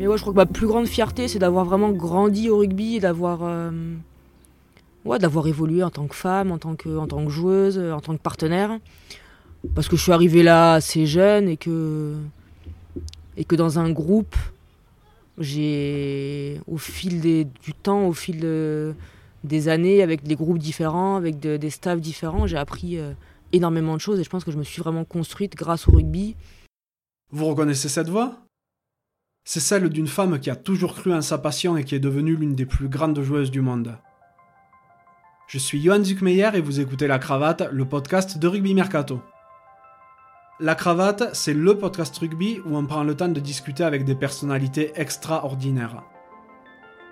Mais ouais, je crois que ma plus grande fierté, c'est d'avoir vraiment grandi au rugby et d'avoir ouais, d'avoir évolué en tant que femme, en tant que, en tant que joueuse, en tant que partenaire. Parce que je suis arrivée là assez jeune et que, et que dans un groupe, j'ai, au fil des, du temps, au fil des années, avec des groupes différents, avec des staffs différents, j'ai appris euh, énormément de choses et je pense que je me suis vraiment construite grâce au rugby. Vous reconnaissez cette voix? C'est celle d'une femme qui a toujours cru en sa passion et qui est devenue l'une des plus grandes joueuses du monde. Je suis Johan Zuckmeyer et vous écoutez La Cravate, le podcast de Rugby Mercato. La Cravate, c'est le podcast rugby où on prend le temps de discuter avec des personnalités extraordinaires.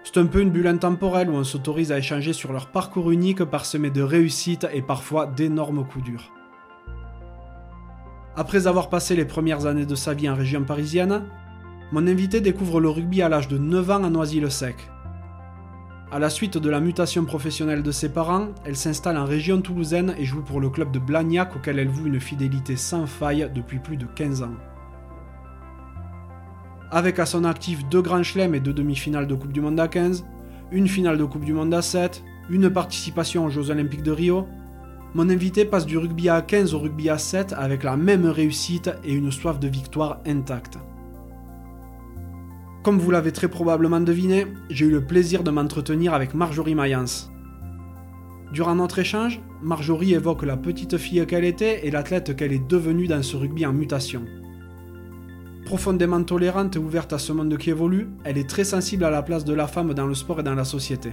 C'est un peu une bulle intemporelle où on s'autorise à échanger sur leur parcours unique parsemé de réussites et parfois d'énormes coups durs. Après avoir passé les premières années de sa vie en région parisienne, mon invité découvre le rugby à l'âge de 9 ans à Noisy-le-Sec. À la suite de la mutation professionnelle de ses parents, elle s'installe en région toulousaine et joue pour le club de Blagnac auquel elle voue une fidélité sans faille depuis plus de 15 ans. Avec à son actif deux grands chelems et deux demi-finales de Coupe du Monde à 15, une finale de Coupe du Monde à 7, une participation aux Jeux Olympiques de Rio, mon invité passe du rugby à 15 au rugby à 7 avec la même réussite et une soif de victoire intacte. Comme vous l'avez très probablement deviné, j'ai eu le plaisir de m'entretenir avec Marjorie Mayence. Durant notre échange, Marjorie évoque la petite fille qu'elle était et l'athlète qu'elle est devenue dans ce rugby en mutation. Profondément tolérante et ouverte à ce monde qui évolue, elle est très sensible à la place de la femme dans le sport et dans la société.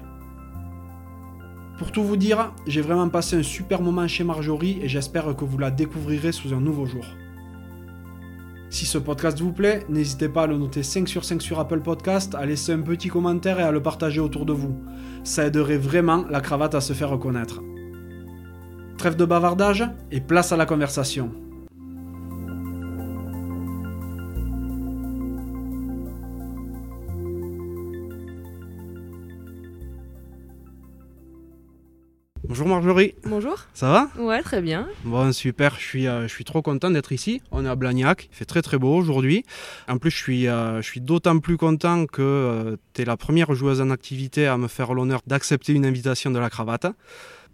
Pour tout vous dire, j'ai vraiment passé un super moment chez Marjorie et j'espère que vous la découvrirez sous un nouveau jour. Si ce podcast vous plaît, n'hésitez pas à le noter 5 sur 5 sur Apple Podcast, à laisser un petit commentaire et à le partager autour de vous. Ça aiderait vraiment la cravate à se faire reconnaître. Trêve de bavardage et place à la conversation. Bonjour Marjorie. Bonjour. Ça va? Ouais, très bien. Bon, super. Je suis, euh, je suis trop content d'être ici. On est à Blagnac. Il fait très très beau aujourd'hui. En plus, je suis, euh, je suis d'autant plus content que euh, tu es la première joueuse en activité à me faire l'honneur d'accepter une invitation de la cravate.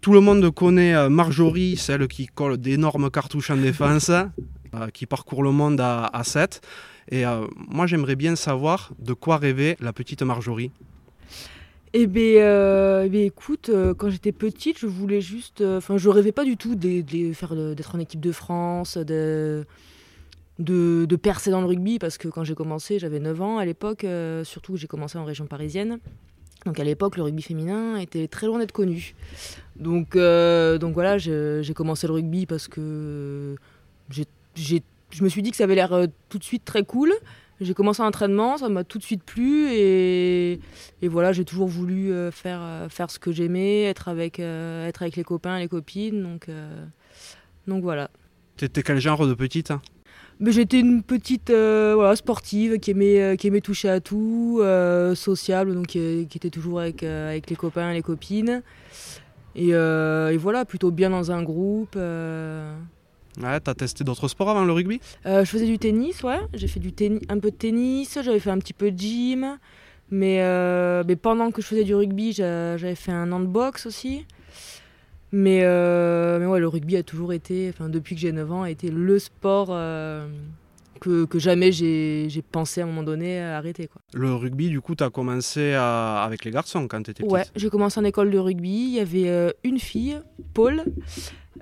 Tout le monde connaît Marjorie, celle qui colle d'énormes cartouches en défense, qui parcourt le monde à, à 7. Et moi, j'aimerais bien savoir de quoi rêvait la petite Marjorie. Eh bien, euh, eh écoute, euh, quand j'étais petite, je voulais juste. Euh, enfin, je rêvais pas du tout d'être en équipe de France, de, de, percer dans le rugby, parce que quand j'ai commencé, j'avais 9 ans à l'époque, surtout j'ai commencé en région parisienne. Donc à l'époque, le rugby féminin était très loin d'être connu. Donc, donc voilà, j'ai commencé le rugby parce que je me suis dit que ça avait l'air tout de suite très cool. J'ai commencé l'entraînement, ça m'a tout de suite plu et, et voilà, j'ai toujours voulu euh, faire, euh, faire ce que j'aimais, être avec, euh, être avec les copains, les copines, donc, donc voilà. T'étais quel genre de petite hein? J'étais une petite voilà, sportive qui aimait, qui aimait toucher à tout, sociable, donc qui, était toujours avec, avec les copains, les copines. Et, et, voilà, plutôt bien dans un groupe. Ouais, t'as testé d'autres sports avant le rugby? Euh, Je faisais du tennis, ouais. J'ai fait du un peu de tennis, j'avais fait un petit peu de gym. Mais, euh, mais pendant que je faisais du rugby, j'avais fait un an de boxe aussi. Mais, euh, mais ouais, le rugby a toujours été, enfin, depuis que j'ai 9 ans, a été le sport que, que, jamais j'ai pensé à un moment donné arrêter. Quoi. Le rugby, du coup, tu as commencé avec les garçons quand tu étais petite Ouais, j'ai commencé en école de rugby. Il y avait une fille, Paul,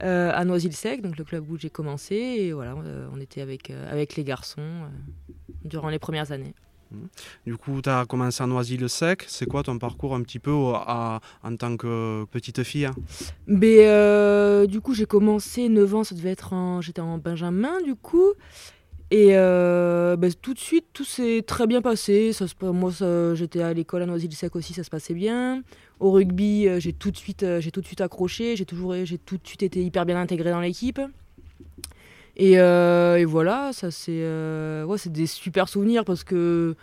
euh, à Noisy-le-Sec, donc le club où j'ai commencé. Et voilà, euh, on était avec, euh, avec les garçons durant les premières années. Mmh. Du coup, tu as commencé à Noisy-le-Sec. C'est quoi ton parcours un petit peu en tant que petite fille hein? Ben, Du coup, j'ai commencé 9 ans, ça devait être en... J'étais en Benjamin, du coup. Et ben, tout de suite, tout s'est très bien passé. Ça, moi, j'étais à l'école à Noisy-le-Sec aussi, ça se passait bien. Au rugby, euh, j'ai tout de suite, euh, j'ai tout de suite accroché. J'ai toujours, j'ai tout de suite été hyper bien intégré dans l'équipe. Et, euh, voilà, ça c'est, c'est des super souvenirs parce que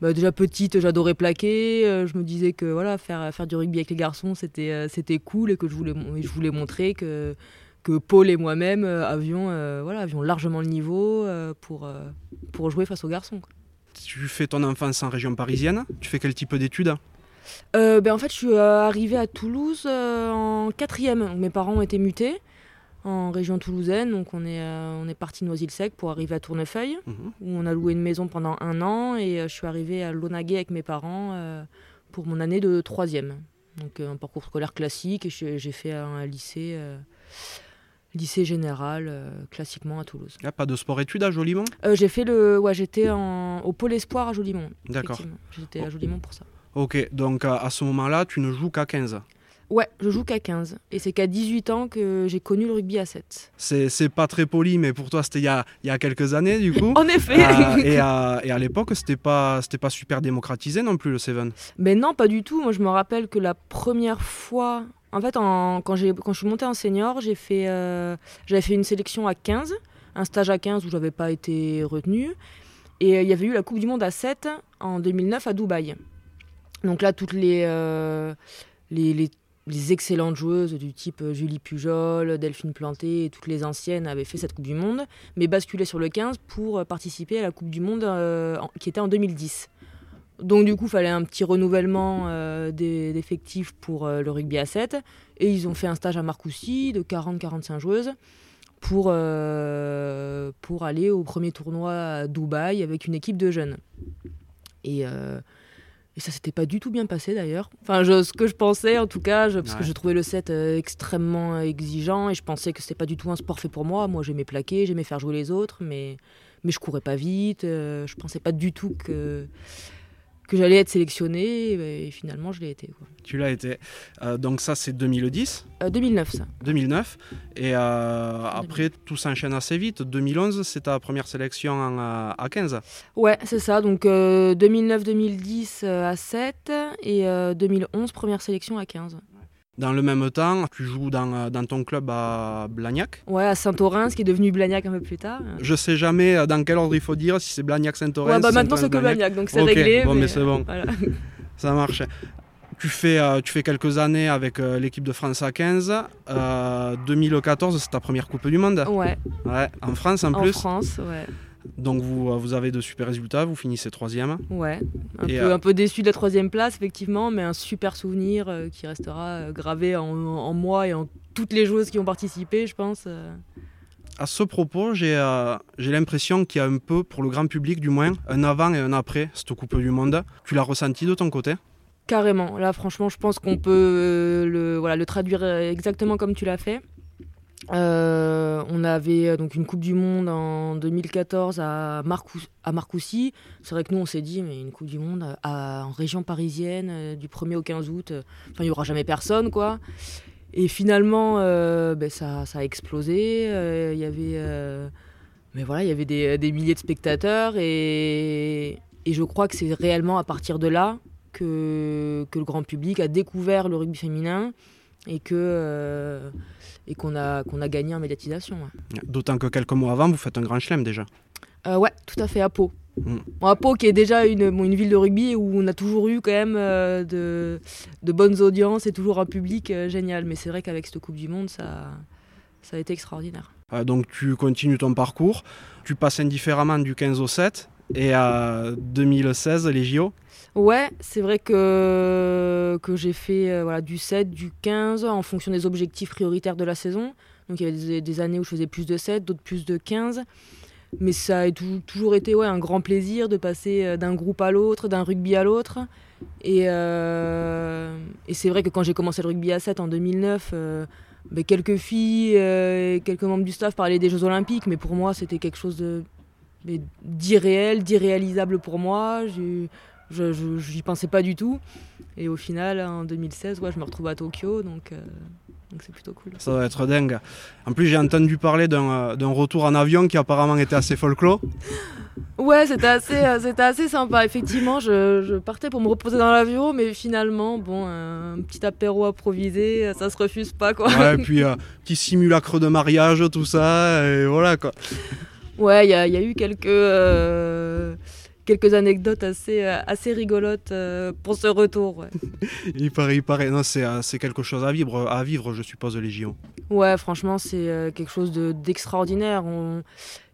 bah, déjà petite, j'adorais plaquer. je me disais que voilà, faire, faire du rugby avec les garçons, c'était, c'était cool et que je voulais, je voulais montrer que, que Paul et moi-même avions, voilà, avions largement le niveau pour, pour jouer face aux garçons. tu fais ton enfance en région parisienne? Tu fais quel type d'études? Euh, ben, en fait, je suis euh, arrivée à Toulouse euh, en quatrième. Mes parents ont été mutés en région toulousaine. Donc, on est, euh, on est parti de Noisy-le-Sec pour arriver à Tournefeuille, Mhm. où on a loué une maison pendant un an. Et euh, je suis arrivée à Launaguet avec mes parents euh, pour mon année de troisième. Donc, euh, un parcours scolaire classique. Et j'ai fait un lycée, euh, lycée général, euh, classiquement à Toulouse. Ah, Pas de sport-études à Jolimont Euh, j'ai fait le. Ouais, j'étais en- au Pôle Espoir à Jolimont. D'accord. J'étais à Jolimont pour ça. Ok, donc à à ce moment-là, tu ne joues qu'à 15. Ouais, je joue qu'à 15. Et c'est qu'à 18 ans que j'ai connu le rugby à 7. C'est pas très poli, mais pour toi, c'était il y a, il y a quelques années, du coup. En effet Euh, et, à, et à l'époque, c'était pas, pas super démocratisé non plus, le Seven? Mais non, pas du tout. Moi, je me rappelle que la première fois. En fait, quand, quand je suis montée en senior, fait, euh, j'avais fait une sélection à 15, un stage à 15 où j'avais pas été retenue. Et euh, il y avait eu la Coupe du Monde à 7 en 2009 à Dubaï. Donc là, toutes les, euh, excellentes joueuses du type Julie Pujol, Delphine Planté et toutes les anciennes avaient fait cette Coupe du Monde, mais basculaient sur le 15 pour participer à la Coupe du Monde qui était en 2010. Donc du coup, il fallait un petit renouvellement euh, des- d'effectifs pour euh, le rugby à 7. Et ils ont fait un stage à Marcoussis de 40-45 joueuses pour, euh, pour aller au premier tournoi à Dubaï avec une équipe de jeunes. Et, euh, et ça s'était pas du tout bien passé d'ailleurs. Enfin, je- ce que je pensais en tout cas, je- parce que je trouvais le 7 euh, extrêmement exigeant et je pensais que c'était pas du tout un sport fait pour moi. Moi, j'aimais plaquer, j'aimais faire jouer les autres, mais, mais je courais pas vite. je pensais pas du tout que que j'allais être sélectionnée et, finalement je l'ai été. quoi. Tu l'as été. Euh, donc ça, c'est 2010, Euh, 2009 ça. 2009. Et euh, après, tout s'enchaîne assez vite. 2011, c'est ta première sélection en, euh, à 15. Ouais, c'est ça. Donc euh, 2009-2010 euh, à 7 et euh, 2011 première sélection à 15. Dans le même temps, tu joues dans, euh, dans ton club à Blagnac. Ouais, à Saint-Aurin, ce qui est devenu Blagnac un peu plus tard. Je sais jamais euh, dans quel ordre il faut dire, si c'est Blagnac-Saint-Orens. Ouais, bah maintenant c'est que. Blagnac, donc c'est Ok, réglé. bon, mais c'est bon. Voilà. Ça marche. Tu fais, euh, tu fais quelques années avec euh, l'équipe de France à 15. Euh, 2014, c'est ta première Coupe du Monde. Ouais, Ouais, en France en, en plus. France, ouais. Donc vous, vous avez de super résultats, vous finissez troisième. Ouais, un, peu, euh, un peu déçu de la troisième place, effectivement, mais un super souvenir euh, qui restera euh, gravé en, en moi et en toutes les joueuses qui ont participé, je pense. À ce propos, j'ai l'impression qu'il y a un peu, pour le grand public du moins, un avant et un après cette Coupe du Monde. Tu l'as ressenti de ton côté? Carrément. Là, franchement, je pense qu'on peut le, voilà, le traduire exactement comme tu l'as fait. Euh, on avait euh, donc une Coupe du Monde en 2014 à, Marcou- Marcoussis. C'est vrai que nous, on s'est dit, mais une Coupe du Monde à- en région parisienne, euh, du 1er au 15 août, euh, il n'y aura jamais personne, quoi. Et finalement, euh, ben, ça, a explosé. Euh, Il y avait, euh, mais voilà, il y avait des, milliers de spectateurs et, je crois que c'est réellement à partir de là que, que le grand public a découvert le rugby féminin et que euh, et qu'on a qu'on a gagné en médiatisation. Ouais. D'autant que quelques mois avant, vous faites un grand chelem déjà. Euh, ouais, tout à fait à Pau. Mm. Bon, à Pau qui est déjà une, bon, une ville de rugby où on a toujours eu quand même euh, de, de bonnes audiences et toujours un public euh, génial. Mais c'est vrai qu'avec cette Coupe du Monde, ça, ça a été extraordinaire. Euh, donc tu continues ton parcours, tu passes indifféremment du 15 au 7 et à 2016 les JO. Ouais, c'est vrai que, que j'ai fait euh, voilà, du 7, du 15 en fonction des objectifs prioritaires de la saison. Donc il y avait des, années où je faisais plus de 7, d'autres plus de 15. Mais ça a tou- toujours été ouais, un grand plaisir de passer euh, d'un groupe à l'autre, d'un rugby à l'autre. Et, euh, et c'est vrai que quand j'ai commencé le rugby à 7 en 2009, euh, ben, quelques filles et quelques membres du staff parlaient des Jeux Olympiques, mais pour moi c'était quelque chose d'irréel, d'irréalisable pour moi. Je j'y pensais pas du tout. Et au final, en 2016, ouais, je me retrouve à Tokyo, donc euh, donc c'est plutôt cool. Ça va être dingue. En plus, j'ai entendu parler d'un euh, retour en avion qui apparemment était assez folklore. Ouais, c'était assez, euh, c'était assez sympa. Effectivement, je, je partais pour me reposer dans l'avion, mais finalement, bon, un petit apéro improvisé, ça se refuse pas, quoi. Ouais, et puis euh, petit simulacre de mariage, tout ça, et voilà quoi. Ouais, il y, a- il y a eu quelques, euh, quelques anecdotes assez, assez rigolotes pour ce retour. il paraît, il paraît. Non, c'est, c'est quelque chose à vivre, à vivre, je suppose, les JO. Ouais, franchement, c'est quelque chose d'extraordinaire.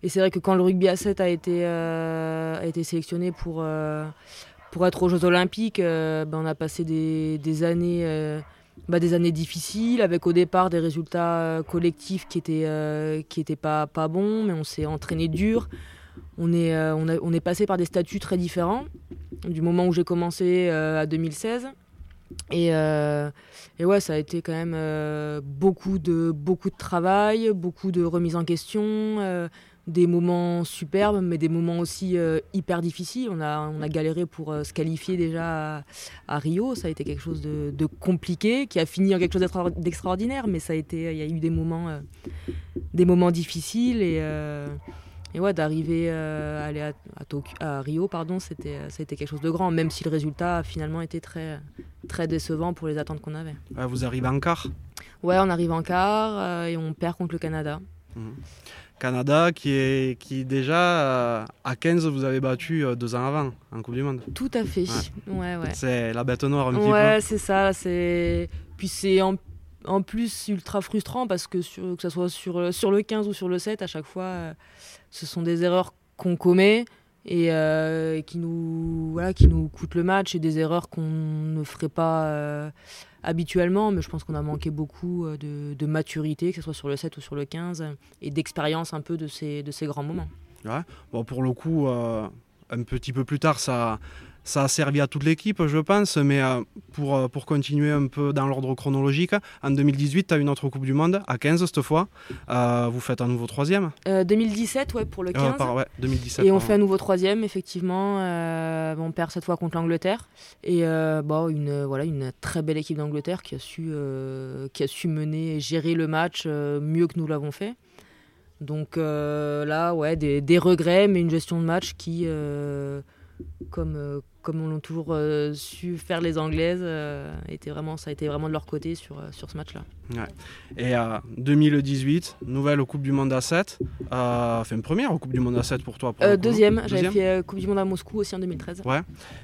Et c'est vrai que quand le rugby à 7 a été, a été sélectionné pour pour être aux Jeux Olympiques, euh, ben, on a passé des, années, euh, bah, des années difficiles, avec au départ des résultats euh, collectifs qui étaient, qui étaient pas, pas bons, mais on s'est entraîné dur. On est, on, on est passé par des statuts très différents, du moment où j'ai commencé à 2016. Et, et, ouais, ça a été quand même beaucoup, de, beaucoup de travail, beaucoup de remise en question, des moments superbes, mais des moments aussi euh, hyper difficiles. On a, on a galéré pour euh, se qualifier déjà à, Rio. Ça a été quelque chose de, compliqué, qui a fini en quelque chose d'extraordinaire, mais ça a été, il y a eu des moments, euh, des moments difficiles et, et ouais, d'arriver à aller à, à, Rio, pardon, c'était, ça a été quelque chose de grand, même si le résultat a finalement été très, très décevant pour les attentes qu'on avait. vous arrivez en quart? Ouais, on arrive en quart et on perd contre le Canada. Mmh. Canada qui est qui déjà euh, à 15 vous avez battu euh, deux ans avant en Coupe du Monde. Tout à fait. Ouais. Ouais, C'est la bête noire un petit peu. Ouais, c'est ça. C'est puis c'est en, en, plus ultra frustrant parce que sur, que ce soit sur, sur le 15 ou sur le 7, à chaque fois, euh, ce sont des erreurs qu'on commet et qui nous voilà qui nous coûtent le match et des erreurs qu'on ne ferait pas habituellement, mais je pense qu'on a manqué beaucoup euh, de, maturité, que ce soit sur le 7 ou sur le 15, et d'expérience un peu de ces, de ces grands moments. Ouais. Bon, pour le coup, euh, un petit peu plus tard, ça, ça a servi à toute l'équipe, je pense, mais euh, pour, euh, pour continuer un peu dans l'ordre chronologique, en 2018, tu as une autre Coupe du Monde, à 15 cette fois. Euh, vous faites un nouveau troisième 2017, ouais, pour le 15. ouais, 2017, et on fait un nouveau troisième, effectivement. on perd cette fois contre l'Angleterre. Et bon, une, voilà, une très belle équipe d'Angleterre qui, a su qui a su mener et gérer le match mieux que nous l'avons fait. Donc là, ouais, des, des, regrets, mais une gestion de match qui, comme, comme on l'a toujours euh, su faire les Anglaises, euh, était vraiment, ça a été vraiment de leur côté sur, euh, sur ce match-là. Ouais. Et 2018, nouvelle Coupe du Monde à 7. fait une première Coupe du Monde à 7 pour toi Deuxième, j'avais fait Coupe du Monde à Moscou aussi en 2013. Ouais.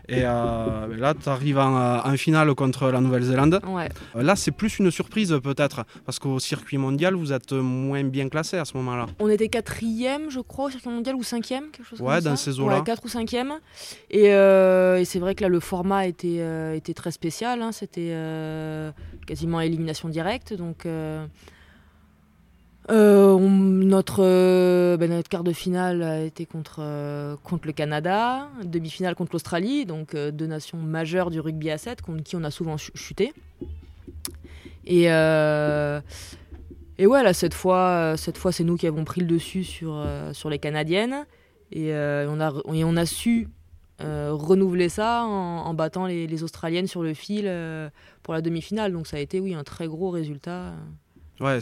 Et ben là, tu arrives en, finale contre la Nouvelle-Zélande. Ouais. là, c'est plus une surprise peut-être, parce qu'au circuit mondial, vous êtes moins bien classé à ce moment-là. On était quatrième, je crois, au circuit mondial, ou cinquième, quelque chose ouais, dans ces eaux-là. Ouais, 4 ou cinquième. Et euh, et c'est vrai que là, le format était, euh, était très spécial. Hein. C'était euh, quasiment élimination directe. Donc, notre, ben, notre quart de finale a été contre, contre le Canada, demi-finale contre l'Australie, donc deux nations majeures du rugby à 7 contre qui on a souvent chuté. Et, et ouais, là, cette fois, cette fois c'est nous qui avons pris le dessus sur, sur les Canadiennes. Et, on a, et on a su euh, renouveler ça en, battant les, Australiennes sur le fil euh, pour la demi-finale. Donc ça a été, oui, un très gros résultat. Ouais,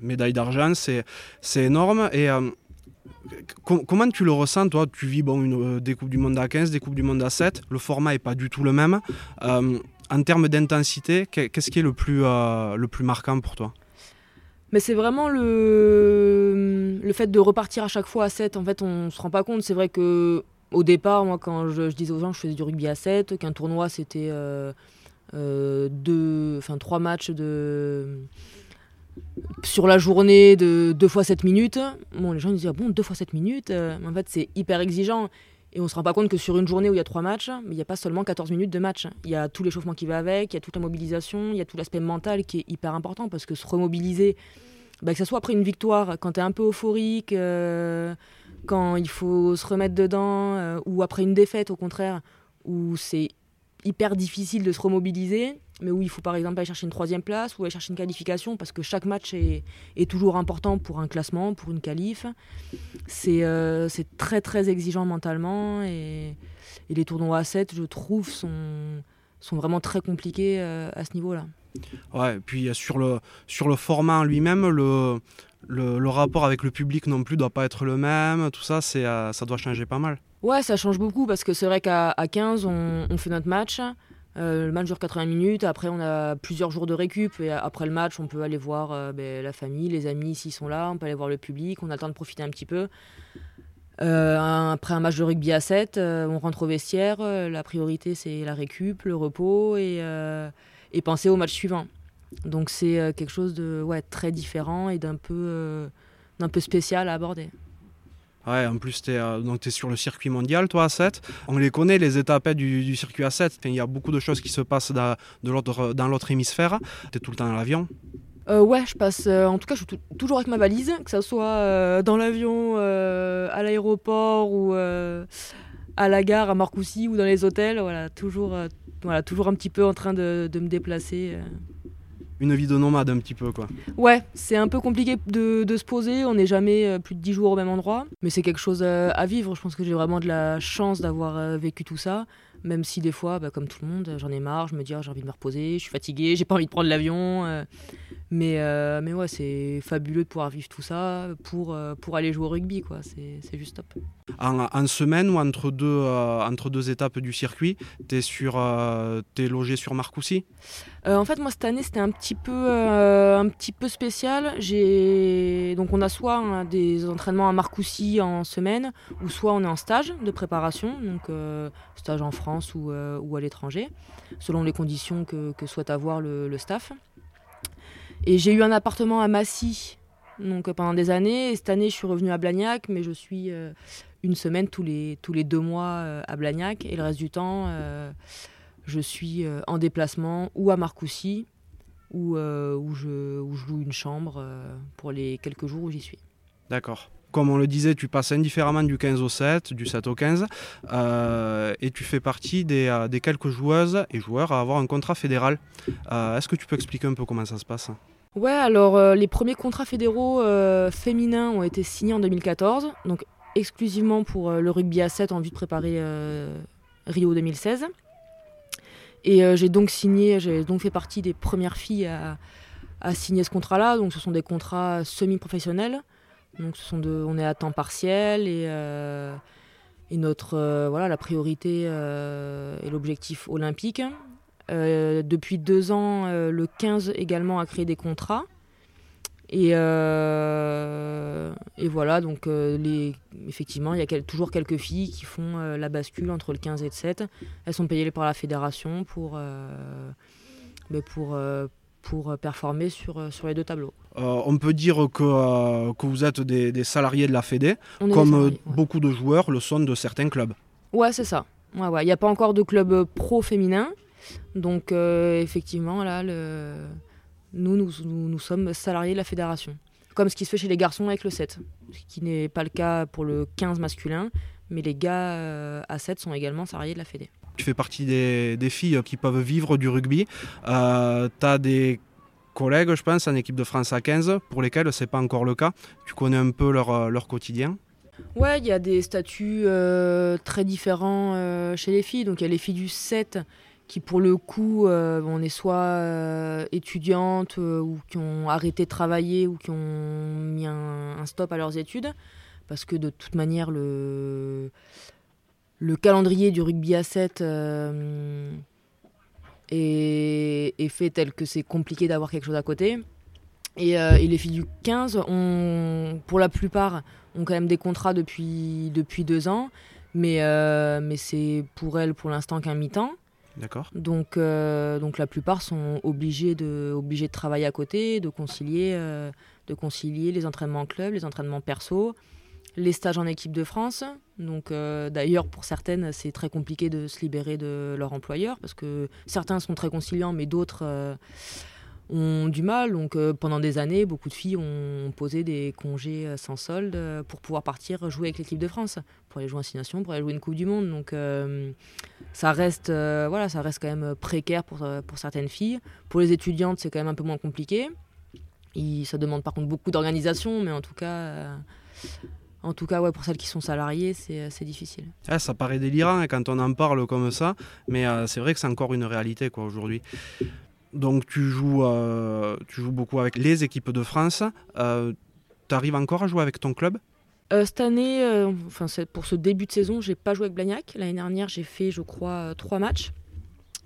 médaille d'argent, c'est énorme. Et euh, comment tu le ressens, toi? Tu vis bon, une, des Coupes du Monde à 15, des Coupes du Monde à 7. Le format n'est pas du tout le même. en termes d'intensité, qu'est-ce qui est le plus, le plus marquant pour toi? Mais c'est vraiment le, le fait de repartir à chaque fois à 7. En fait, on ne se rend pas compte. C'est vrai que au départ, moi, quand je, disais aux gens que je faisais du rugby à 7, qu'un tournoi c'était euh, euh, deux, enfin trois matchs de sur la journée de 2 fois 7 minutes, bon, les gens disaient ah bon 2 fois 7 minutes, euh, en fait c'est hyper exigeant. Et on se rend pas compte que sur une journée où il y a trois matchs, il n'y a pas seulement 14 minutes de match. Il y a tout l'échauffement qui va avec, il y a toute la mobilisation, il y a tout l'aspect mental qui est hyper important parce que se remobiliser, bah, que ce soit après une victoire, quand tu es un peu euphorique, quand il faut se remettre dedans, euh, ou après une défaite au contraire, où c'est hyper difficile de se remobiliser, mais où il faut par exemple aller chercher une troisième place ou aller chercher une qualification, parce que chaque match est, toujours important pour un classement, pour une qualif. C'est euh, très très exigeant mentalement, et, les tournois à 7, je trouve, sont, vraiment très compliqués euh, à ce niveau-là. Ouais, et puis sur le, sur le format lui-même, le, le, rapport avec le public non plus doit pas être le même, tout ça, euh, ça doit changer pas mal. Ouais, ça change beaucoup parce que c'est vrai qu'à 15, on, fait notre match. Euh, le match dure 80 minutes, après on a plusieurs jours de récup et après le match on peut aller voir euh, ben, la famille, les amis s'ils sont là, on peut aller voir le public, on a le temps de profiter un petit peu. après un match de rugby à 7, on rentre au vestiaire. la priorité, c'est la récup, le repos et penser au match suivant. Donc c'est quelque chose de ouais, très différent et d'un peu, d'un peu spécial à aborder. Ouais, en plus, tu es, euh, es, sur le circuit mondial, toi, à 7. On les connaît, les étapes du, du circuit à 7. Il y a beaucoup de choses qui se passent dans, dans l'autre hémisphère. Tu es tout le temps dans l'avion? Euh, ouais, je passe. Euh, en tout cas, je suis toujours avec ma valise, que ce soit dans l'avion, à l'aéroport ou à la gare, à Marcoussis ou dans les hôtels. Voilà, toujours, voilà, toujours un petit peu en train de, de me déplacer une vie de nomade un petit peu quoi. Ouais, c'est un peu compliqué de, se poser, on n'est jamais euh, plus de 10 jours au même endroit, mais c'est quelque chose euh, à vivre, je pense que j'ai vraiment de la chance d'avoir euh, vécu tout ça, même si des fois, bah, comme tout le monde, j'en ai marre, je me dis ah, j'ai envie de me reposer, je suis fatigué, j'ai pas envie de prendre l'avion, mais, mais ouais, c'est fabuleux de pouvoir vivre tout ça pour, pour aller jouer au rugby, quoi, c'est juste top. En, semaine ou entre deux, entre deux étapes du circuit, tu es, es logé sur Marcoussis? En fait, moi cette année c'était un petit peu, euh, un petit peu spécial. J'ai donc on a soit hein, des entraînements à Marcoussis en semaine, ou soit on est en stage de préparation, donc euh, stage en France ou, euh, ou à l'étranger, selon les conditions que, que souhaite avoir le, le staff. Et j'ai eu un appartement à Massy donc pendant des années. Et cette année, je suis revenue à Blagnac, mais je suis une semaine tous les, tous les deux mois à Blagnac. Et le reste du temps, je suis en déplacement ou à Marcoussis où, euh, où, je, loue une chambre euh, pour les quelques jours où j'y suis. D'accord. Comme on le disait, tu passes indifféremment du 15 au 7, du 7 au 15, euh, et tu fais partie des, quelques joueuses et joueurs à avoir un contrat fédéral. Est-ce que tu peux expliquer un peu comment ça se passe? Ouais, alors les premiers contrats fédéraux féminins ont été signés en 2014, donc exclusivement pour le rugby à 7 en vue de préparer Rio 2016. Et euh, j'ai donc signé, j'ai donc fait partie des premières filles à, signer ce contrat-là. Donc ce sont des contrats semi-professionnels. Donc ce sont de, on est à temps partiel et, euh, et notre euh, voilà la priorité est l'objectif olympique. Depuis deux ans, le 15 également a créé des contrats. Et, euh, et voilà, donc euh, les, effectivement, il y a toujours quelques filles qui font euh, la bascule entre le 15 et le 7. Elles sont payées par la fédération pour, mais pour, pour performer sur, sur les deux tableaux. on peut dire que, que vous êtes des, des, salariés de la Fédé, comme beaucoup de joueurs le sont de certains clubs. Ouais, c'est ça. Il ouais, n'y a pas encore de club pro féminin. Donc, effectivement, là, le nous, nous, nous, sommes salariés de la fédération. Comme ce qui se fait chez les garçons avec le 7, ce qui n'est pas le cas pour le 15 masculin, mais les gars euh, à 7 sont également salariés de la fédé. Tu fais partie des, des filles qui peuvent vivre du rugby. Euh, tu as des collègues, je pense, en équipe de France à 15, pour lesquels ce n'est pas encore le cas. Tu connais un peu leur, euh, leur quotidien Ouais, il y a des statuts euh, très différents chez les filles. Donc il y a les filles du 7 qui pour le coup, euh, on est soit euh, étudiantes euh, ou qui ont arrêté de travailler ou qui ont mis un, stop à leurs études, parce que de toute manière, le, le calendrier du rugby à 7 est, est, fait tel que c'est compliqué d'avoir quelque chose à côté. Et, les filles du 15, ont, pour la plupart, ont quand même des contrats depuis, depuis deux ans, mais, mais c'est pour elles pour l'instant qu'un mi-temps. Euh, donc la plupart sont obligés de, obligés de travailler à côté, de concilier, euh, de concilier les entraînements en club, les entraînements perso, les stages en équipe de France. Donc euh, d'ailleurs pour certaines c'est très compliqué de se libérer de leur employeur parce que certains sont très conciliants mais d'autres ont du mal. Donc pendant des années, beaucoup de filles ont posé des congés sans solde pour pouvoir partir jouer avec l'équipe de France, pour aller jouer en Six pour aller jouer une Coupe du Monde. Donc ça reste, euh, voilà, ça reste quand même précaire pour, euh, pour certaines filles. Pour les étudiantes, c'est quand même un peu moins compliqué. ça demande par contre beaucoup d'organisation, mais en tout cas, euh, en tout cas ouais, pour celles qui sont salariées, c'est difficile. ça paraît délirant hein, quand on en parle comme ça, mais c'est vrai que c'est encore une réalité aujourd'hui. Donc tu joues, tu joues beaucoup avec les équipes de France. tu arrives encore à jouer avec ton club? Euh, cette année, euh, enfin, pour ce début de saison, j'ai pas joué avec Blagnac. L'année dernière, j'ai fait, je crois, euh, trois matchs.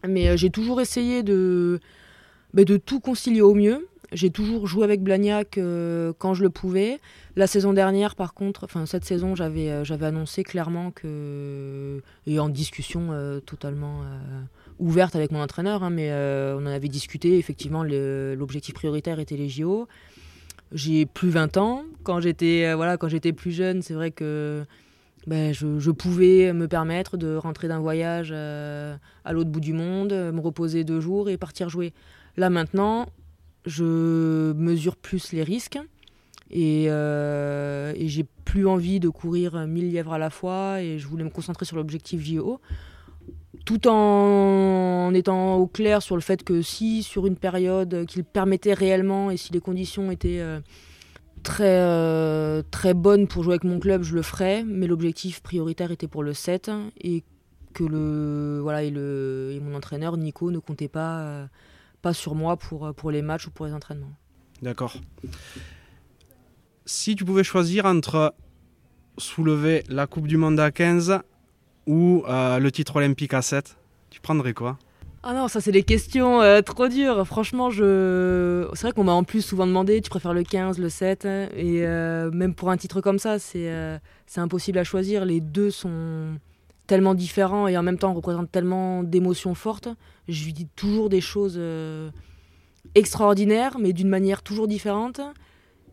Mais j'ai toujours essayé de, bah, de tout concilier au mieux. J'ai toujours joué avec Blagnac euh, quand je le pouvais. La saison dernière, par contre, enfin cette saison, j'avais euh, j'avais annoncé clairement que et en discussion euh, totalement ouverte avec mon entraîneur, hein, mais on en avait discuté. Effectivement, l'objectif prioritaire était les JO. J'ai plus 20 ans. Quand j'étais voilà, quand j'étais plus jeune, c'est vrai que ben, je, pouvais me permettre de rentrer d'un voyage à l'autre bout du monde, me reposer deux jours et partir jouer. Là maintenant, je mesure plus les risques et, euh, et j'ai plus envie de courir 1000 lièvres à la fois et je voulais me concentrer sur l'objectif JO tout en étant au clair sur le fait que si sur une période qu'il permettait réellement et si les conditions étaient euh, très, euh, très bonnes pour jouer avec mon club, je le ferais, mais l'objectif prioritaire était pour le 7 et que le voilà et, le, et mon entraîneur Nico ne comptait pas pas sur moi pour, euh, pour les matchs ou pour les entraînements. D'accord. Si tu pouvais choisir entre soulever la Coupe du Monde à 15 ou euh, le titre olympique à 7, tu prendrais quoi? Ah non, ça c'est des questions euh, trop dures. Franchement, je... c'est vrai qu'on m'a en plus souvent demandé, tu préfères le 15, le 7 Et même pour un titre comme ça, c'est impossible à choisir. Les deux sont, tellement différent et en même temps représente tellement d'émotions fortes. Je lui dis toujours des choses euh, extraordinaires, mais d'une manière toujours différente.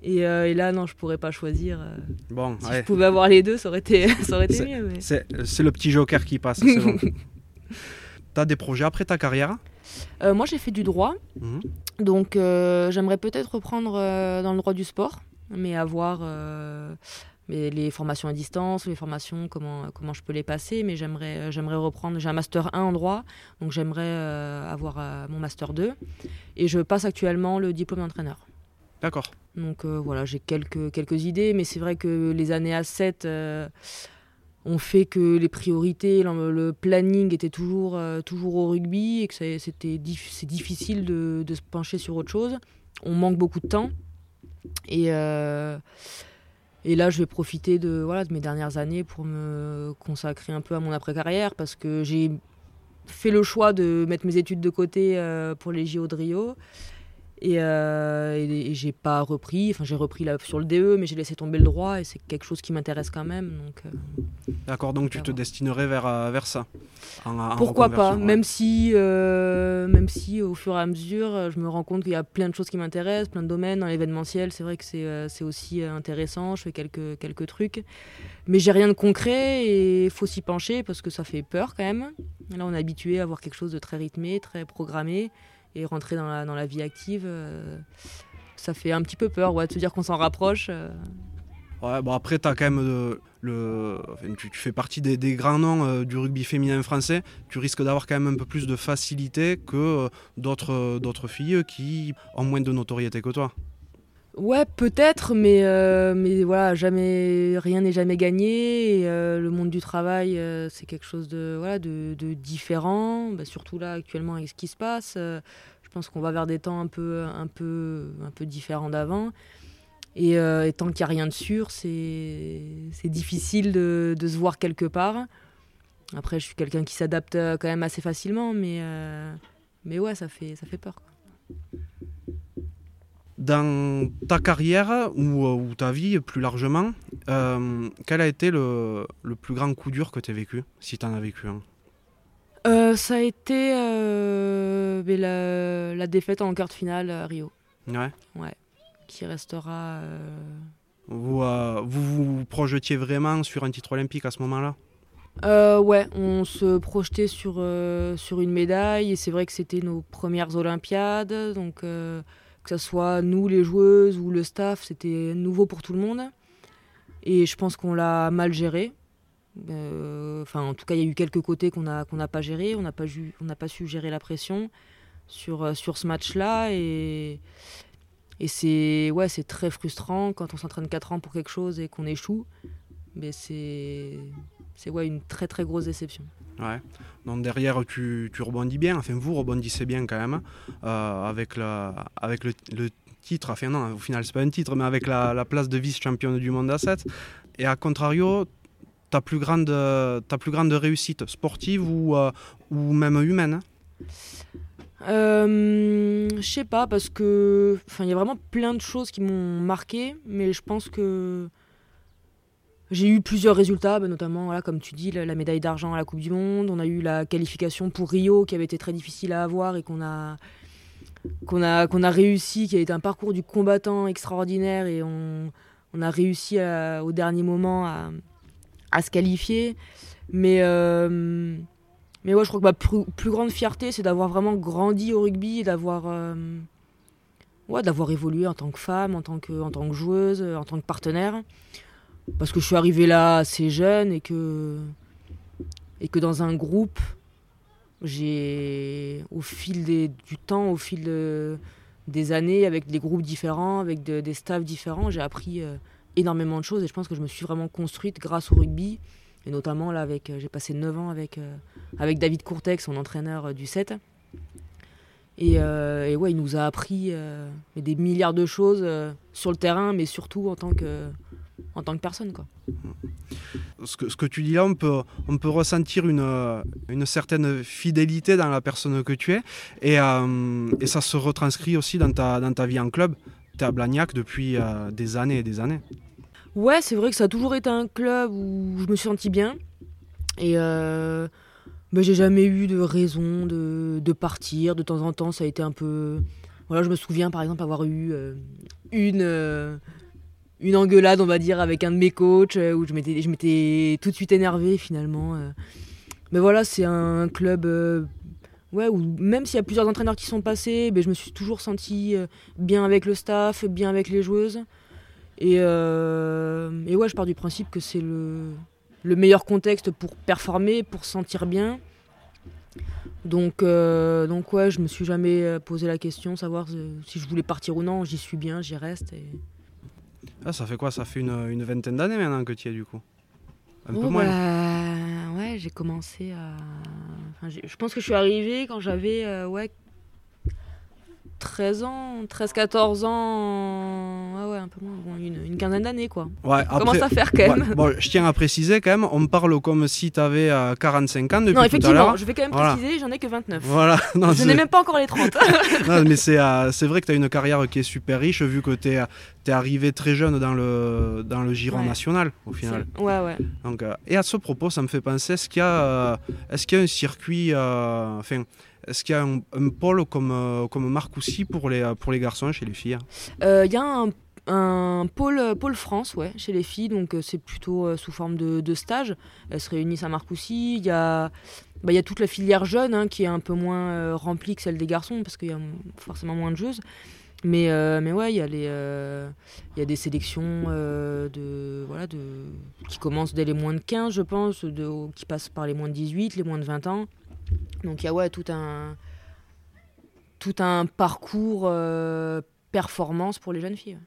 Et, euh, et, là, non, je pourrais pas choisir. Euh. bon, si je pouvais avoir les deux, ça aurait été, ça aurait été mieux. Mais... C'est le petit joker qui passe, bon. T'as des projets après ta carrière? Moi, j'ai fait du droit. Mhm. Donc, j'aimerais peut-être reprendre dans le droit du sport, mais avoir mais les formations à distance, les formations, comment, comment je peux les passer. Mais j'aimerais, euh, j'aimerais reprendre. J'ai un master 1 en droit, donc j'aimerais euh, avoir euh, mon master 2. Et je passe actuellement le diplôme d'entraîneur. D'accord. Donc voilà, j'ai quelques, quelques idées, mais c'est vrai que les années à 7 ont fait que les priorités, le, planning était toujours, toujours au rugby et que c'était c'est difficile de, se pencher sur autre chose. On manque beaucoup de temps. Et. Là, je vais profiter de, voilà, de mes dernières années pour me consacrer un peu à mon après-carrière parce que j'ai fait le choix de mettre mes études de côté euh, pour les JO de Rio. Et, euh, et, j'ai pas repris, enfin j'ai repris sur le DE, mais j'ai laissé tomber le droit et c'est quelque chose qui m'intéresse quand même. Donc, euh, D'accord, donc tu te destinerais vers, euh, vers ça Pourquoi pas, même, si, même si au fur et à mesure, je me rends compte qu'il y a plein de choses qui m'intéressent, plein de domaines. Dans l'événementiel, c'est vrai que c'est aussi intéressant, je fais quelques, quelques trucs. Mais j'ai rien de concret et il faut s'y pencher parce que ça fait peur quand même. Là, on est habitué à avoir quelque chose de très rythmé, très programmé et rentrer dans la, vie active, euh, ça fait un petit peu peur de se dire qu'on s'en rapproche. Euh. Ouais, bon après, as quand même euh, le, tu, fais partie des, des grands noms du rugby féminin français. Tu risques d'avoir quand même un peu plus de facilité que d'autres filles qui ont moins de notoriété que toi. Ouais, peut-être, mais, mais voilà, jamais, rien n'est jamais gagné. Et, le monde du travail, c'est quelque chose de, voilà, de, différent, bah, surtout là actuellement avec ce qui se passe. je pense qu'on va vers des temps un peu, un peu, un peu différents d'avant. Et, tant qu'il n'y a rien de sûr, c'est difficile de, de, se voir quelque part. Après, je suis quelqu'un qui s'adapte quand même assez facilement, mais, mais ouais, ça fait, ça fait peur. Dans ta carrière ou, euh, ou, ta vie plus largement, euh, quel a été le, le, plus grand coup dur que tu as vécu, si tu en as vécu un? Euh, Ça a été euh, la, la, défaite en quart de finale à Rio. Ouais. Ouais. Qui restera. Vous, vous vous projetiez vraiment sur un titre olympique à ce moment-là? Euh, ouais, on se projetait sur, sur une médaille et c'est vrai que c'était nos premières Olympiades, donc que ce soit nous les joueuses ou le staff, c'était nouveau pour tout le monde. Et je pense qu'on l'a mal géré. Euh, enfin, en tout cas, il y a eu quelques côtés qu'on n'a pas géré. On n'a pas, pas su gérer la pression sur, euh, sur ce match-là. Et, et c'est ouais, très frustrant quand on s'entraîne 4 ans pour quelque chose et qu'on échoue. Mais c'est ouais, une très très grosse déception. Ouais. Donc derrière, tu, tu, rebondis bien, enfin vous rebondissez bien quand même, euh, avec, la, avec le, le, titre, enfin non, au final c'est pas un titre, mais avec la, la place de vice-championne du monde à 7. Et à contrario, ta plus grande, ta plus grande réussite sportive ou, euh, ou même humaine euh, Je sais pas, parce que. Enfin, il y a vraiment plein de choses qui m'ont marqué, mais je pense que. J'ai eu plusieurs résultats, bah, notamment, comme tu dis, la, médaille d'argent à la Coupe du Monde. On a eu la qualification pour Rio, qui avait été très difficile à avoir et qu'on a, a, a réussi, qui a été un parcours du combattant extraordinaire et on, a réussi à- au dernier moment à, à se qualifier. Mais, euh, mais ouais, je crois que ma plus, plus grande fierté, c'est d'avoir vraiment grandi au rugby et d'avoir euh, ouais, d'avoir évolué en tant que femme, en tant que, en tant que joueuse, en tant que partenaire. Parce que je suis arrivée là assez jeune et que, et que dans un groupe, j'ai, au fil des- du temps, au fil de- des années, avec des groupes différents, avec de- des staffs différents, j'ai appris euh, énormément de choses et je pense que je me suis vraiment construite grâce au rugby. Et notamment, là, avec, euh, j'ai passé 9 ans avec, euh, avec David Courtex, son entraîneur euh, du 7. Et, euh, et ouais, il nous a appris euh, des milliards de choses euh, sur le terrain, mais surtout en tant que, en tant que personne. Quoi. Ce que, ce que tu dis là, on peut, on peut ressentir une, une certaine fidélité dans la personne que tu es. Et, euh, et ça se retranscrit aussi dans ta, dans ta vie en club. Tu es à Blagnac depuis euh, des années et des années. Ouais, c'est vrai que ça a toujours été un club où je me suis sentie bien. Et euh, bah, j'ai jamais eu de raison de, de partir. De temps en temps, ça a été un peu. Voilà, je me souviens par exemple avoir eu euh, une, une engueulade, on va dire, avec un de mes coachs euh, où je m'étais, je m'étais tout de suite énervée finalement. euh. Mais voilà, c'est un club. euh, Ouais, où même s'il y a plusieurs entraîneurs qui sont passés, ben, je me suis toujours sentie euh, bien avec le staff, bien avec les joueuses. Et, et ouais, je pars du principe que c'est le, le meilleur contexte pour performer, pour se sentir bien. Donc, donc ouais, je me suis jamais posé la question, savoir si je voulais partir ou non. J'y suis bien, j'y reste. Ah, ça fait quoi? Ça fait une, une vingtaine d'années maintenant que tu y es du coup Un peu Oh, moins. bah, ouais, j'ai commencé à. enfin, je pense que je suis arrivée quand j'avais euh, ouais, 13 ans, 13-14 ans. Ah ouais, un peu moins, bon, une, une quinzaine d'années quoi. Ouais, Ça commence à faire quand ouais, même. bon, je tiens à préciser quand même, on parle comme si tu avais 45 ans depuis non, effectivement, je vais quand même Voilà. préciser, j'en ai que 29. Voilà, non, Je n'ai même pas encore les 30. non, mais c'est euh, vrai que tu as une carrière qui est super riche vu que tu es, arrivé très jeune dans le, dans le giron Ouais. national au final. Ouais, ouais. Donc, euh, et à ce propos, ça me fait penser, est-ce qu'il y, a, euh, est-ce qu'il y a un circuit, euh, enfin, est-ce qu'il y a un, pôle comme, euh, comme Marcoussis pour les, pour les garçons chez les filles Euh, Il y a un, pôle, pôle France ouais, chez les filles, donc euh, c'est plutôt euh, sous forme de, de stage. Elles se réunissent à Marcoussis. Il y a, bah, y a toute la filière jeune hein, qui est un peu moins euh, remplie que celle des garçons parce qu'il y a forcément moins de joueuses. Mais, euh, mais ouais, il y, a euh, y a des sélections euh, de, voilà, de, qui commencent dès les moins de 15, je pense, qui passent par les moins de 18, les moins de 20 ans. Donc il y a ouais, tout un, tout un parcours euh, performance pour les jeunes filles.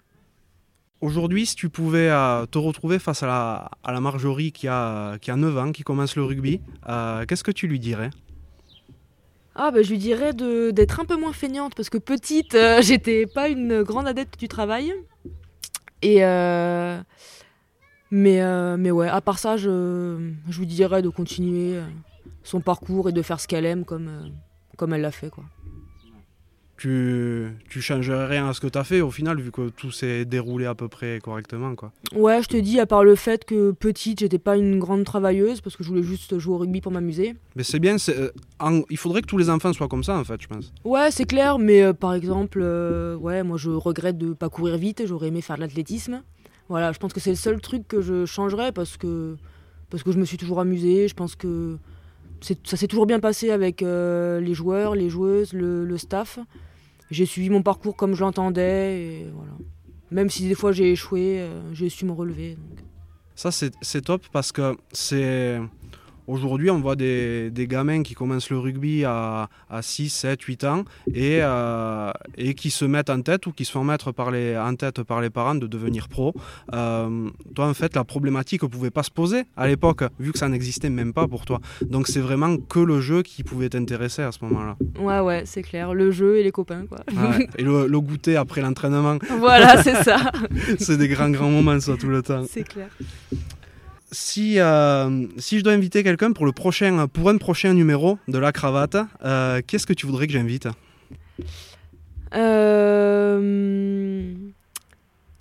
Aujourd'hui, si tu pouvais euh, te retrouver face à la, à la Marjorie qui a, qui a 9 ans, qui commence le rugby, euh, qu'est-ce que tu lui dirais? Ah bah je lui dirais de- d'être un peu moins feignante parce que petite, euh, j'étais pas une grande adepte du travail. Et euh, mais, euh, mais ouais, à part ça, je, je lui dirais de continuer euh, son parcours et de faire ce qu'elle aime comme, euh, comme elle l'a fait. Quoi. tu, tu changerais rien à ce que tu as fait au final, vu que tout s'est déroulé à peu près correctement. Quoi. Ouais, je te dis, à part le fait que petite, j'étais pas une grande travailleuse parce que je voulais juste jouer au rugby pour m'amuser. Mais c'est bien, c'est, euh, en- il faudrait que tous les enfants soient comme ça en fait, je pense. Ouais, c'est clair, mais euh, par exemple, euh, ouais, moi je regrette de pas courir vite, j'aurais aimé faire de l'athlétisme. Voilà, je pense que c'est le seul truc que je changerais parce que, parce que je me suis toujours amusée. Je pense que ça s'est toujours bien passé avec euh, les joueurs, les joueuses, le, staff. J'ai suivi mon parcours comme je l'entendais voilà. Même si des fois j'ai échoué, euh, j'ai su me relever. Ça, c'est top parce que c'est. Aujourd'hui, on voit des, des gamins qui commencent le rugby à, à 6, 7, 8 ans et, euh, et qui se mettent en tête ou qui se font mettre par les, en tête par les parents de devenir pro. Euh, toi, en fait, la problématique ne pouvait pas se poser à l'époque, vu que ça n'existait même pas pour toi. Donc, c'est vraiment que le jeu qui pouvait t'intéresser à ce moment-là. Ouais, ouais, c'est clair. Le jeu et les copains, quoi. Ouais. Et le, le goûter après l'entraînement, voilà, c'est ça. c'est des grands, grands moments, ça, tout le temps. C'est clair. Si, euh, si je dois inviter quelqu'un pour, le prochain, pour un prochain numéro de la cravate, euh, qu'est-ce que tu voudrais que j'invite? Euh,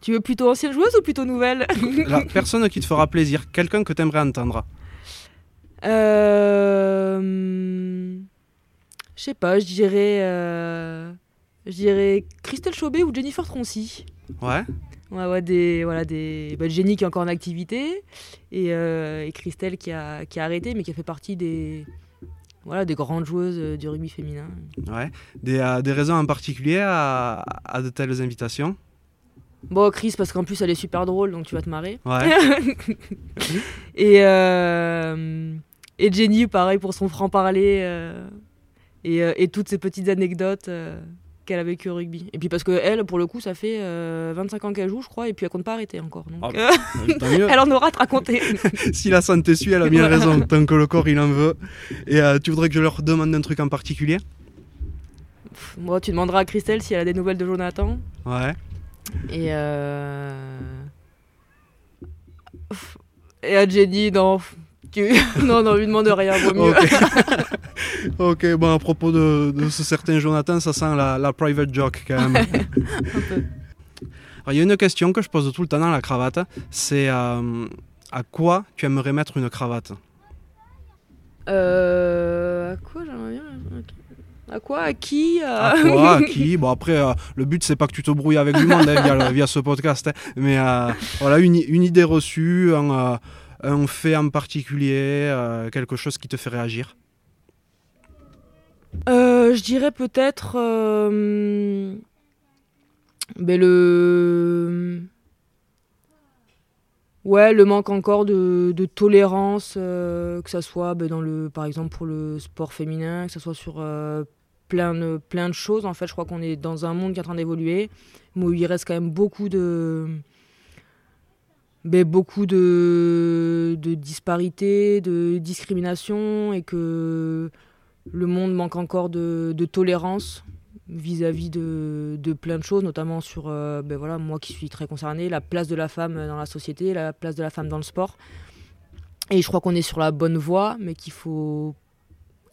Tu veux plutôt ancienne joueuse ou plutôt nouvelle? La personne qui te fera plaisir, quelqu'un que tu aimerais entendre. Je sais pas, je dirais. Je dirais Christelle Chaubet ou Jennifer Troncy. Ouais Ouais, des, voilà, des, bah, Jenny qui est encore en activité et, euh, et Christelle qui a, qui a arrêté mais qui a fait partie des, voilà, des grandes joueuses euh, du rugby féminin. Ouais. Des, euh, des raisons en particulier à, à de telles invitations? Bon, Chris, parce qu'en plus elle est super drôle donc tu vas te marrer. Ouais. et, euh, et Jenny, pareil pour son franc-parler et, et toutes ces petites anecdotes qu'elle a vécues au rugby. Et puis parce que elle, pour le coup, ça fait euh, 25 ans qu'elle joue, je crois, et puis elle compte pas arrêter encore. Donc, Ah euh, mieux. elle en aura à te raconter. si la santé suit, elle a bien raison, tant que le corps il en veut. Et euh, tu voudrais que je leur demande un truc en particulier? Pff, Moi, tu demanderas à Christelle si elle a des nouvelles de Jonathan. Ouais. Et, euh... et à Jenny, non. Tu... non, non, lui demande rien, vaut mieux. Ok. Ok, bon, à propos de, de ce certain Jonathan, ça sent la, la private joke quand même. Il y a une question que je pose tout le temps dans la cravate, c'est euh, à quoi tu aimerais mettre une cravate? Euh, à quoi j'aimerais bien À quoi? À qui? À À- quoi? À qui? Bon après, euh, le but c'est pas que tu te brouilles avec du monde hein, via, via ce podcast, hein. mais euh, voilà une, une idée reçue, un, un fait en particulier, quelque chose qui te fait réagir. Euh, je dirais peut-être euh, ben le ouais le manque encore de, de tolérance euh, que ça soit ben, dans le par exemple pour le sport féminin que ça soit sur plein de plein de choses. En fait je crois qu'on est dans un monde qui est en train d'évoluer. Mais où il reste quand même beaucoup de ben, beaucoup de, de disparités de discrimination et que le monde manque encore de, de tolérance vis-à-vis de, de plein de choses, notamment sur, euh, ben voilà, moi qui suis très concernée, la place de la femme dans la société, la place de la femme dans le sport. Et je crois qu'on est sur la bonne voie, mais qu'il faut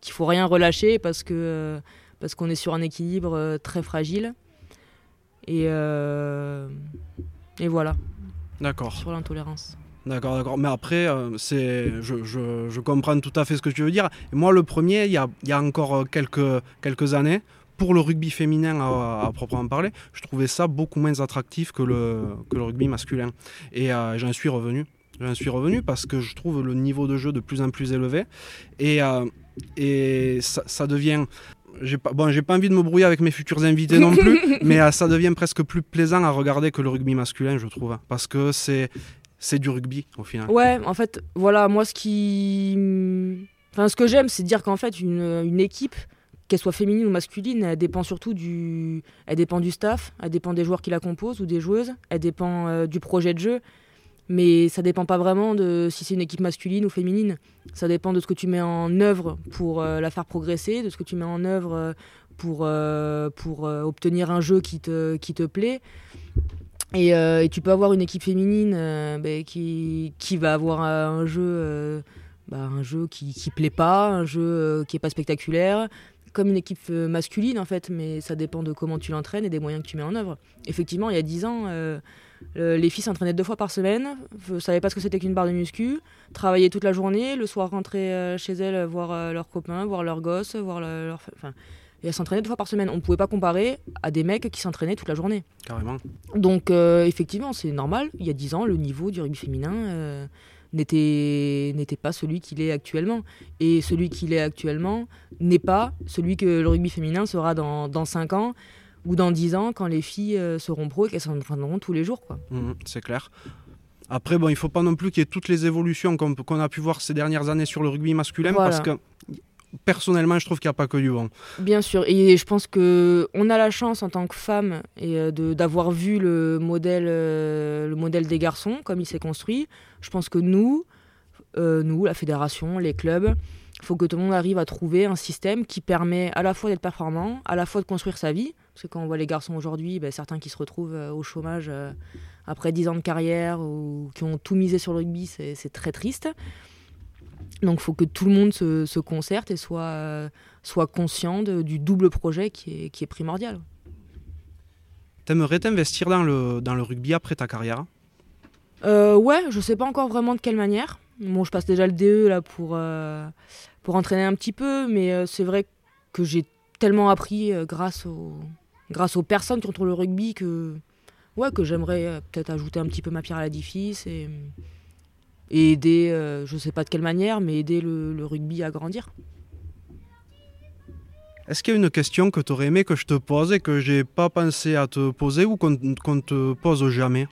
qu'il faut rien relâcher parce que euh, parce qu'on est sur un équilibre euh, très fragile. Et euh, et voilà D'accord. sur l'intolérance. D'accord, d'accord. Mais après, euh, c'est, je, je- je comprends tout à fait ce que tu veux dire. Et moi, le premier, il y a, il y a encore euh, quelques, quelques années, pour le rugby féminin à, à proprement parler, je trouvais ça beaucoup moins attractif que le, que le rugby masculin. Et euh, j'en suis revenu. J'en suis revenu parce que je trouve le niveau de jeu de plus en plus élevé. Et, euh, et ça, ça devient. J'ai pas, bon, j'ai pas envie de me brouiller avec mes futurs invités non plus, mais euh, ça devient presque plus plaisant à regarder que le rugby masculin, je trouve. Parce que c'est, c'est du rugby au final. Ouais, en fait, voilà, moi, ce qui. Enfin, ce que j'aime, c'est dire qu'en fait, une, équipe, qu'elle soit féminine ou masculine, elle dépend surtout du. Elle dépend du staff, elle dépend des joueurs qui la composent ou des joueuses, elle dépend euh, du projet de jeu. Mais ça dépend pas vraiment de si c'est une équipe masculine ou féminine. Ça dépend de ce que tu mets en œuvre pour euh, la faire progresser, de ce que tu mets en œuvre euh, pour, obtenir un jeu qui te, qui te plaît. Et, euh, et tu peux avoir une équipe féminine euh, ben, qui, va avoir un jeu, euh, bah, un jeu qui, qui plaît pas, un jeu qui est pas spectaculaire, comme une équipe masculine en fait, mais ça dépend de comment tu l'entraînes et des moyens que tu mets en œuvre. Effectivement, il y a 10 ans, le- les filles s'entraînaient deux fois par semaine, ne savaient pas ce que c'était qu'une barre de muscu, travaillaient toute la journée, le soir rentraient chez elles voir leurs copains, voir leurs gosses, voir le- leur... et s'entraînaient deux fois par semaine. On ne pouvait pas comparer à des mecs qui s'entraînaient toute la journée. Carrément. Donc euh, effectivement, c'est normal. Il y a 10 ans, le niveau du rugby féminin euh, n'était pas celui qu'il est actuellement. Et celui qu'il est actuellement n'est pas celui que le rugby féminin sera dans, dans 5 ans ou dans 10 ans quand les filles euh, seront pro et qu'elles s'entraîneront tous les jours. Quoi. Mhm, c'est clair. Après, bon, il faut pas non plus qu'il y ait toutes les évolutions qu'on qu'on a pu voir ces dernières années sur le rugby masculin, Voilà. parce que personnellement, je trouve qu'il n'y a pas que du bon. Bien sûr, et je pense que on a la chance en tant que femme et euh, d'avoir vu le modèle, euh, le modèle des garçons comme il s'est construit. Je pense que nous, euh, nous, la fédération, les clubs, il faut que tout le monde arrive à trouver un système qui permet à la fois d'être performant, à la fois de construire sa vie, Parce que quand on voit les garçons aujourd'hui, ben, certains qui se retrouvent au chômage après 10 ans de carrière ou qui ont tout misé sur le rugby, c'est très triste. Donc il faut que tout le monde se, concerte et soit, euh, soit conscient du double projet qui est, qui est primordial. T'aimerais t'investir dans le, dans le rugby après ta carrière? Ouais, je sais pas encore vraiment de quelle manière. Bon, je passe déjà le DE là pour, pour entraîner un petit peu, mais c'est vrai que j'ai tellement appris grâce au, grâce aux personnes qui entourent le rugby que, ouais, que j'aimerais euh, peut-être ajouter un petit peu ma pierre à l'édifice et, et aider, euh, je ne sais pas de quelle manière, mais aider le, rugby à grandir. Est-ce qu'il y a une question que tu aurais aimé que je te pose et que j'ai pas pensé à te poser ou qu'on ne te pose jamais?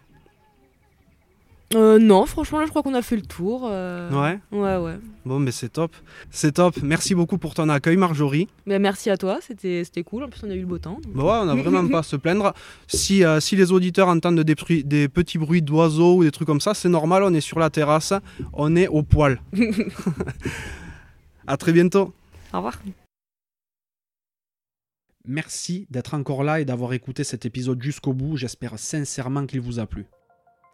Euh, non, franchement, là, je crois qu'on a fait le tour. Euh. Ouais Ouais, ouais. Bon, mais c'est top. C'est top. Merci beaucoup pour ton accueil, Marjorie. Mais merci à toi, c'était cool. En plus, on a eu le beau temps. Bah ouais, on n'a vraiment pas à se plaindre. Si, euh, si les auditeurs entendent des, des petits bruits d'oiseaux ou des trucs comme ça, c'est normal, on est sur la terrasse, on est au poil. à très bientôt. Au revoir. Merci d'être encore là et d'avoir écouté cet épisode jusqu'au bout. J'espère sincèrement qu'il vous a plu.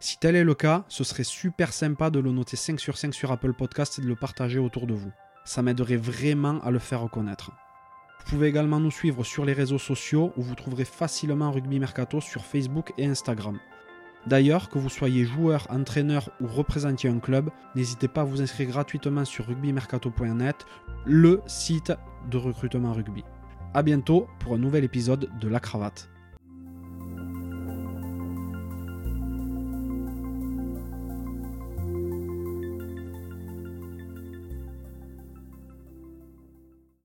Si tel est le cas, ce serait super sympa de le noter 5 sur 5 sur Apple Podcast et de le partager autour de vous. Ça m'aiderait vraiment à le faire reconnaître. Vous pouvez également nous suivre sur les réseaux sociaux où vous trouverez facilement Rugby Mercato sur Facebook et Instagram. D'ailleurs, que vous soyez joueur, entraîneur ou représentiez un club, n'hésitez pas à vous inscrire gratuitement sur rugbymercato.net, le site de recrutement rugby. A bientôt pour un nouvel épisode de La Cravate.